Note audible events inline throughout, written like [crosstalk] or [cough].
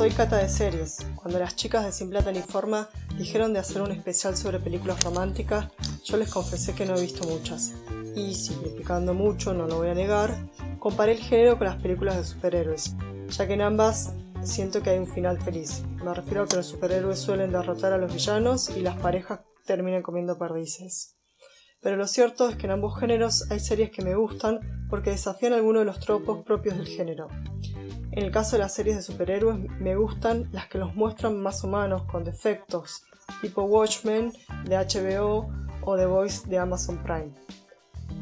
Soy Cata de Series. Cuando las chicas de Sin Plata ni Forma dijeron de hacer un especial sobre películas románticas, yo les confesé que no he visto muchas. Y, simplificando mucho, no lo voy a negar, comparé el género con las películas de superhéroes, ya que en ambas siento que hay un final feliz. Me refiero a que los superhéroes suelen derrotar a los villanos y las parejas terminan comiendo perdices. Pero lo cierto es que en ambos géneros hay series que me gustan porque desafían algunos de los tropos propios del género. En el caso de las series de superhéroes me gustan las que los muestran más humanos, con defectos, tipo Watchmen de HBO o The Voice de Amazon Prime.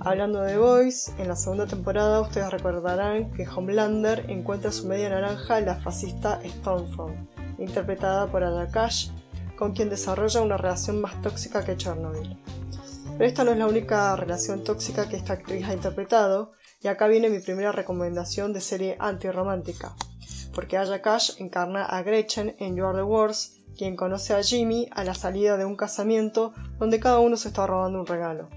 Hablando de The Voice, en la segunda temporada ustedes recordarán que Homelander encuentra su media naranja la fascista Stormfront, interpretada por Ada Cash, con quien desarrolla una relación más tóxica que Chernobyl. Pero esta no es la única relación tóxica que esta actriz ha interpretado, y acá viene mi primera recomendación de serie antirromántica, porque Aya encarna a Gretchen en You Are the Worst, quien conoce a Jimmy a la salida de un casamiento donde cada uno se está robando un regalo.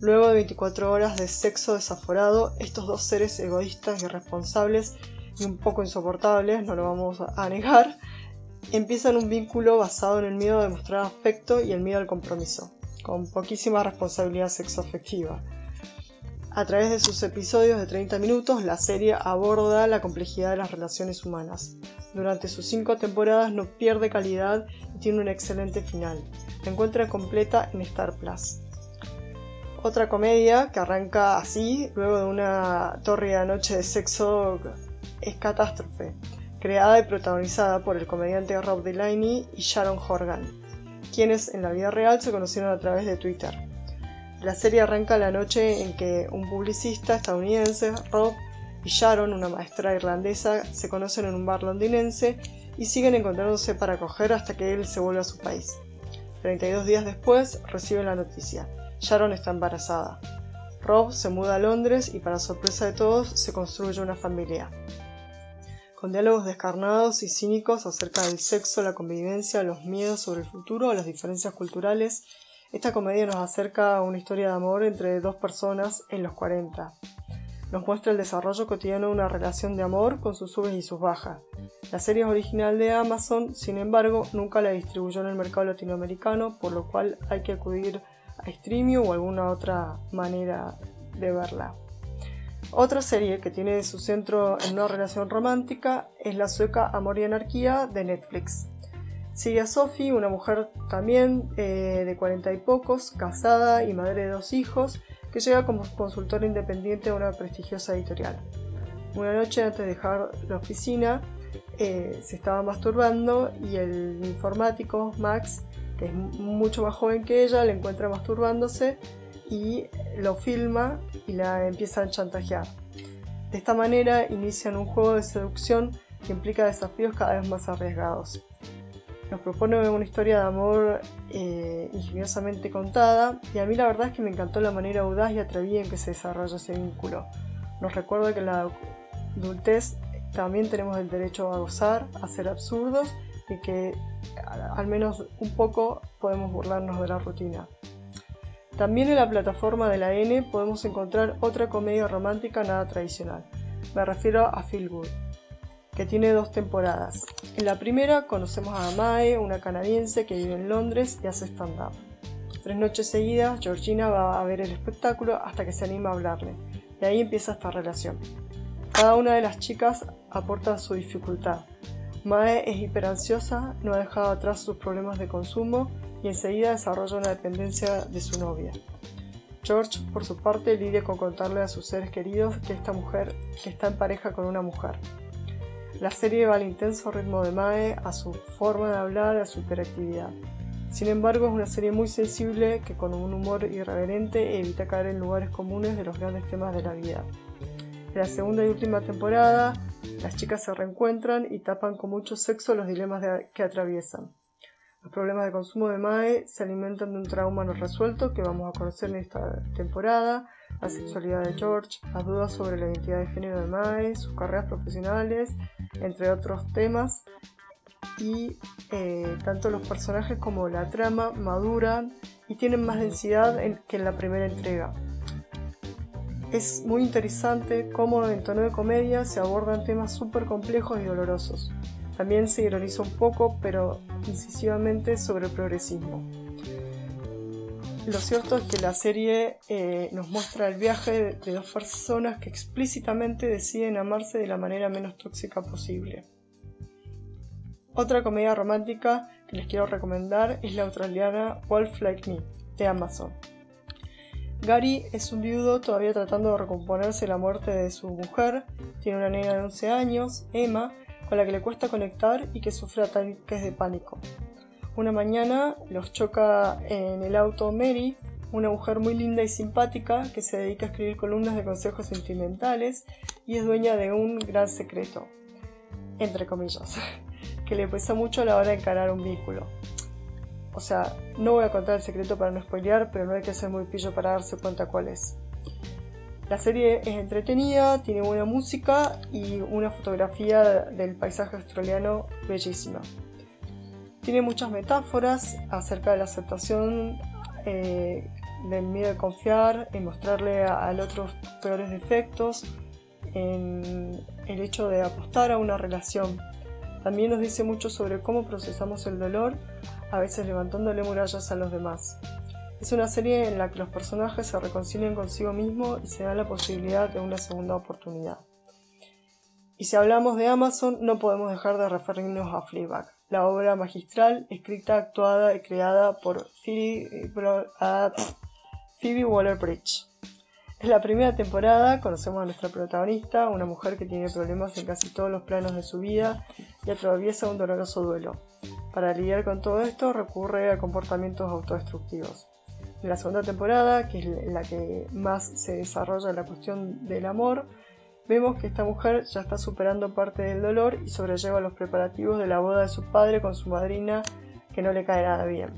Luego de 24 horas de sexo desaforado, estos dos seres egoístas, irresponsables y un poco insoportables, no lo vamos a negar, empiezan un vínculo basado en el miedo a demostrar afecto y el miedo al compromiso, con poquísima responsabilidad sexoafectiva. A través de sus episodios de 30 minutos, la serie aborda la complejidad de las relaciones humanas. Durante sus cinco temporadas no pierde calidad y tiene un excelente final. La encuentra completa en Star Plus. Otra comedia que arranca así, luego de una tórrida noche de sexo, es Catástrofe, creada y protagonizada por el comediante Rob Delaney y Sharon Horgan, quienes en la vida real se conocieron a través de Twitter. La serie arranca la noche en que un publicista estadounidense, Rob, y Sharon, una maestra irlandesa, se conocen en un bar londinense y siguen encontrándose para coger hasta que él se vuelve a su país. 32 días después reciben la noticia. Sharon está embarazada. Rob se muda a Londres y para sorpresa de todos se construye una familia. Con diálogos descarnados y cínicos acerca del sexo, la convivencia, los miedos sobre el futuro, las diferencias culturales esta comedia nos acerca a una historia de amor entre dos personas en los 40. Nos muestra el desarrollo cotidiano de una relación de amor con sus subes y sus bajas. La serie es original de Amazon, sin embargo, nunca la distribuyó en el mercado latinoamericano, por lo cual hay que acudir a streaming o alguna otra manera de verla. Otra serie que tiene su centro en una relación romántica es la sueca Amor y Anarquía de Netflix. Sigue a Sophie, una mujer también eh, de cuarenta y pocos, casada y madre de dos hijos, que llega como consultora independiente a una prestigiosa editorial. Una noche antes de dejar la oficina, eh, se estaba masturbando y el informático Max, que es mucho más joven que ella, le encuentra masturbándose y lo filma y la empieza a chantajear. De esta manera inician un juego de seducción que implica desafíos cada vez más arriesgados nos propone una historia de amor eh, ingeniosamente contada y a mí la verdad es que me encantó la manera audaz y atrevida en que se desarrolla ese vínculo. Nos recuerda que en la adultez también tenemos el derecho a gozar, a ser absurdos y que al menos un poco podemos burlarnos de la rutina. También en la plataforma de la N podemos encontrar otra comedia romántica nada tradicional. Me refiero a Feel que tiene dos temporadas. En la primera conocemos a Mae, una canadiense que vive en Londres y hace stand-up. Tres noches seguidas, Georgina va a ver el espectáculo hasta que se anima a hablarle. Y ahí empieza esta relación. Cada una de las chicas aporta su dificultad. Mae es hiperansiosa, no ha dejado atrás sus problemas de consumo y enseguida desarrolla una dependencia de su novia. George, por su parte, lidia con contarle a sus seres queridos que esta mujer está en pareja con una mujer. La serie va al intenso ritmo de Mae, a su forma de hablar, a su hiperactividad. Sin embargo, es una serie muy sensible que con un humor irreverente evita caer en lugares comunes de los grandes temas de la vida. En la segunda y última temporada, las chicas se reencuentran y tapan con mucho sexo los dilemas que atraviesan. Los problemas de consumo de Mae se alimentan de un trauma no resuelto que vamos a conocer en esta temporada, la sexualidad de George, las dudas sobre la identidad de género de Mae, sus carreras profesionales, entre otros temas. Y eh, tanto los personajes como la trama maduran y tienen más densidad que en la primera entrega. Es muy interesante cómo en tono de comedia se abordan temas súper complejos y dolorosos. También se ironiza un poco, pero incisivamente, sobre el progresismo. Lo cierto es que la serie eh, nos muestra el viaje de dos personas que explícitamente deciden amarse de la manera menos tóxica posible. Otra comedia romántica que les quiero recomendar es la australiana Wolf Like Me, de Amazon. Gary es un viudo todavía tratando de recomponerse la muerte de su mujer, tiene una nena de 11 años, Emma, con la que le cuesta conectar y que sufre ataques de pánico. Una mañana los choca en el auto Mary, una mujer muy linda y simpática que se dedica a escribir columnas de consejos sentimentales y es dueña de un gran secreto, entre comillas, [laughs] que le pesa mucho a la hora de encarar un vínculo. O sea, no voy a contar el secreto para no spoilear, pero no hay que ser muy pillo para darse cuenta cuál es. La serie es entretenida, tiene buena música y una fotografía del paisaje australiano bellísima. Tiene muchas metáforas acerca de la aceptación eh, del miedo de confiar, en mostrarle al otro peores defectos, en el hecho de apostar a una relación. También nos dice mucho sobre cómo procesamos el dolor, a veces levantándole murallas a los demás. Es una serie en la que los personajes se reconcilian consigo mismos y se da la posibilidad de una segunda oportunidad. Y si hablamos de Amazon, no podemos dejar de referirnos a Fleabag la obra magistral escrita, actuada y creada por Phoebe, Waller-Bridge. En la primera temporada conocemos a nuestra protagonista, una mujer que tiene problemas en casi todos los planos de su vida y atraviesa un doloroso duelo. Para lidiar con todo esto recurre a comportamientos autodestructivos. En la segunda temporada, que es la que más se desarrolla la cuestión del amor, Vemos que esta mujer ya está superando parte del dolor y sobrelleva los preparativos de la boda de su padre con su madrina, que no le cae nada bien.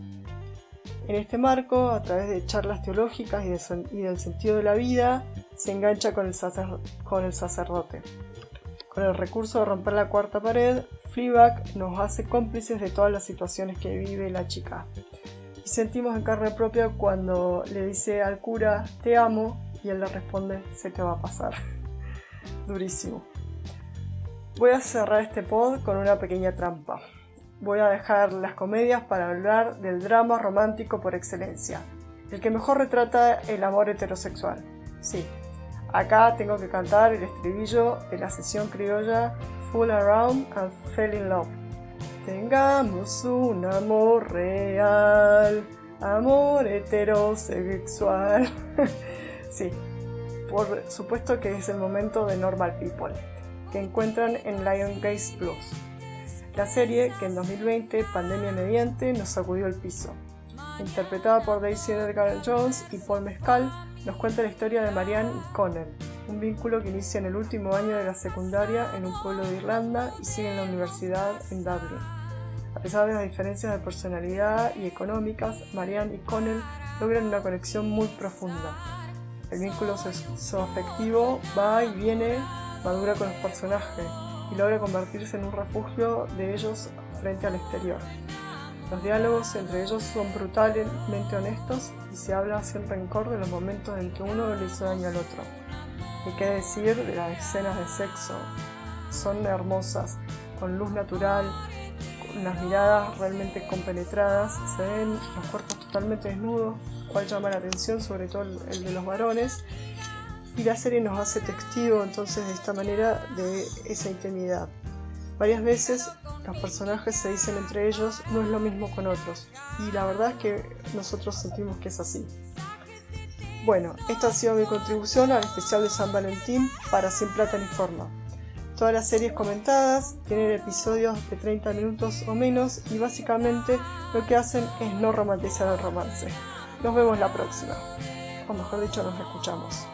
En este marco, a través de charlas teológicas y, del sentido de la vida, se engancha con el, sacerdote. Con el recurso de romper la cuarta pared, Fleabag nos hace cómplices de todas las situaciones que vive la chica. Y sentimos en carne propia cuando le dice al cura, te amo, y él le responde, se te va a pasar durísimo. Voy a cerrar este pod con una pequeña trampa. Voy a dejar las comedias para hablar del drama romántico por excelencia, el que mejor retrata el amor heterosexual. Sí, acá tengo que cantar el estribillo de la sesión criolla Full Around and Fell in Love. Tengamos un amor real, amor heterosexual. [laughs] sí, por supuesto que es el momento de Normal People, que encuentran en Lion Gaze Plus, la serie que en 2020, pandemia mediante, nos sacudió el piso. Interpretada por Daisy Edgar Jones y Paul Mescal, nos cuenta la historia de Marianne y Connell, un vínculo que inicia en el último año de la secundaria en un pueblo de Irlanda y sigue en la universidad en Dublin. A pesar de las diferencias de personalidad y económicas, Marianne y Connell logran una conexión muy profunda el vínculo afectivo va y viene, madura con los personajes y logra convertirse en un refugio de ellos frente al exterior. Los diálogos entre ellos son brutalmente honestos y se habla sin rencor de los momentos en que uno le hizo daño al otro. Y qué decir de las escenas de sexo. Son hermosas, con luz natural, con las miradas realmente compenetradas, se ven los cuerpos totalmente desnudos, cual llama la atención, sobre todo el, de los varones. Y la serie nos hace testigo entonces de esta manera de esa intimidad. Varias veces los personajes se dicen entre ellos no es lo mismo con otros. Y la verdad es que nosotros sentimos que es así. Bueno, esta ha sido mi contribución al especial de San Valentín para Sin Plata ni Forma. Todas las series comentadas tienen episodios de 30 minutos o menos y básicamente lo que hacen es no romantizar el romance. Nos vemos la próxima. O mejor dicho, nos escuchamos.